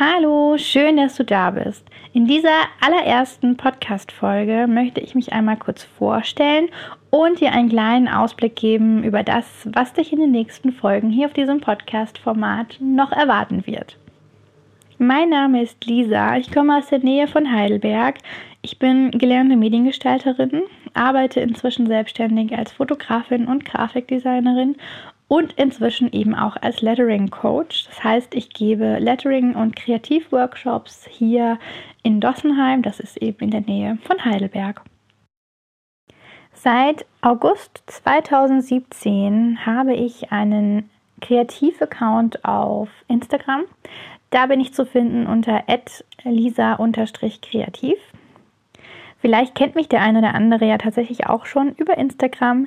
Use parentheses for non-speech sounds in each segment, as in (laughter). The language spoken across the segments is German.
Hallo, schön, dass du da bist. In dieser allerersten Podcast-Folge möchte ich mich einmal kurz vorstellen und dir einen kleinen Ausblick geben über das, was dich in den nächsten Folgen hier auf diesem Podcast-Format noch erwarten wird. Mein Name ist Lisa, ich komme aus der Nähe von Heidelberg. Ich bin gelernte Mediengestalterin, arbeite inzwischen selbstständig als Fotografin und Grafikdesignerin und inzwischen eben auch als Lettering Coach. Das heißt, ich gebe Lettering und Kreativworkshops hier in Dossenheim, das ist eben in der Nähe von Heidelberg. Seit August 2017 habe ich einen Kreativ-Account auf Instagram. Da bin ich zu finden unter lisa-kreativ. Vielleicht kennt mich der eine oder andere ja tatsächlich auch schon über Instagram.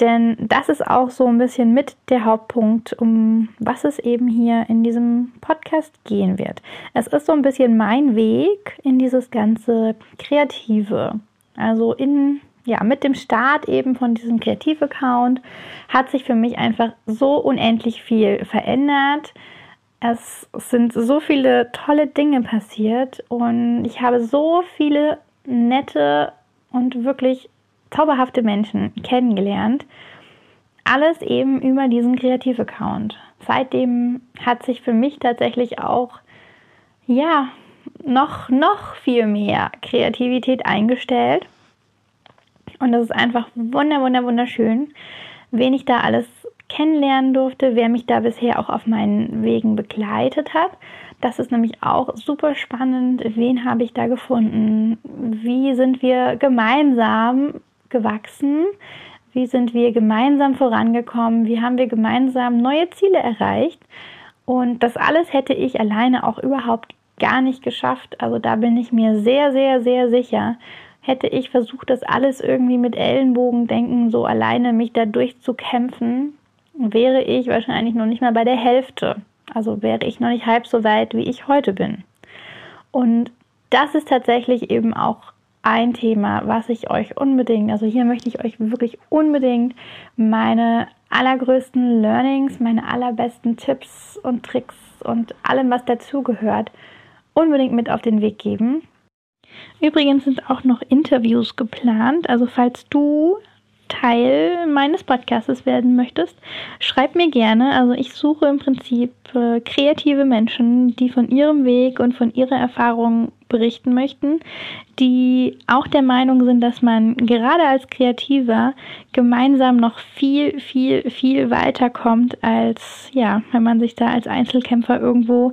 Denn das ist auch so ein bisschen mit der Hauptpunkt, um was es eben hier in diesem Podcast gehen wird. Es ist so ein bisschen mein Weg in dieses ganze Kreative. Also in, ja, mit dem Start eben von diesem Kreativ-Account hat sich für mich einfach so unendlich viel verändert. Es sind so viele tolle Dinge passiert und ich habe so viele nette und wirklich zauberhafte Menschen kennengelernt. Alles eben über diesen Kreativ-Account. Seitdem hat sich für mich tatsächlich auch, ja, noch, noch viel mehr Kreativität eingestellt. Und das ist einfach wunder, wunder, wunderschön, wen ich da alles kennenlernen durfte, wer mich da bisher auch auf meinen Wegen begleitet hat. Das ist nämlich auch super spannend. Wen habe ich da gefunden? Wie sind wir gemeinsam gewachsen? Wie sind wir gemeinsam vorangekommen? Wie haben wir gemeinsam neue Ziele erreicht? Und das alles hätte ich alleine auch überhaupt gar nicht geschafft. Also da bin ich mir sehr, sehr, sehr sicher. Hätte ich versucht, das alles irgendwie mit Ellenbogendenken so alleine mich da durchzukämpfen, wäre ich wahrscheinlich noch nicht mal bei der Hälfte. Also wäre ich noch nicht halb so weit, wie ich heute bin. Und das ist tatsächlich eben auch ein Thema, was ich euch unbedingt, also hier möchte ich euch wirklich unbedingt meine allergrößten Learnings, meine allerbesten Tipps und Tricks und allem, was dazugehört, unbedingt mit auf den Weg geben. Übrigens sind auch noch Interviews geplant, also falls du Teil meines Podcasts werden möchtest, schreib mir gerne. Also ich suche im Prinzip äh, kreative Menschen, die von ihrem Weg und von ihrer Erfahrung berichten möchten, die auch der Meinung sind, dass man gerade als Kreativer gemeinsam noch viel, viel, viel weiter kommt, als ja, wenn man sich da als Einzelkämpfer irgendwo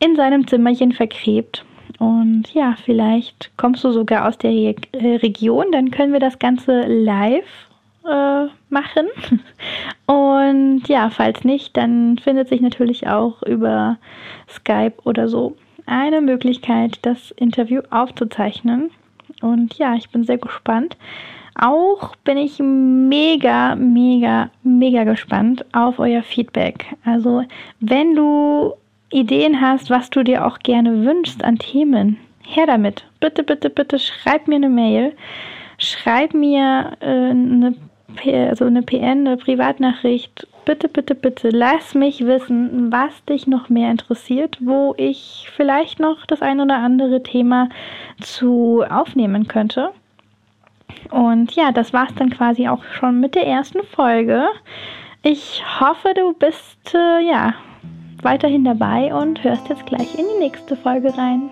in seinem Zimmerchen vergräbt. Und ja, vielleicht kommst du sogar aus der Re äh, Region, dann können wir das Ganze live äh, machen. (laughs) Und ja, falls nicht, dann findet sich natürlich auch über Skype oder so eine Möglichkeit, das Interview aufzuzeichnen. Und ja, ich bin sehr gespannt. Auch bin ich mega, mega, mega gespannt auf euer Feedback. Also, wenn du Ideen hast, was du dir auch gerne wünschst an Themen, her damit. Bitte, bitte, bitte schreib mir eine Mail. Schreib mir äh, eine also eine PN, eine Privatnachricht, bitte, bitte, bitte, lass mich wissen, was dich noch mehr interessiert, wo ich vielleicht noch das ein oder andere Thema zu aufnehmen könnte. Und ja, das war es dann quasi auch schon mit der ersten Folge. Ich hoffe, du bist äh, ja weiterhin dabei und hörst jetzt gleich in die nächste Folge rein.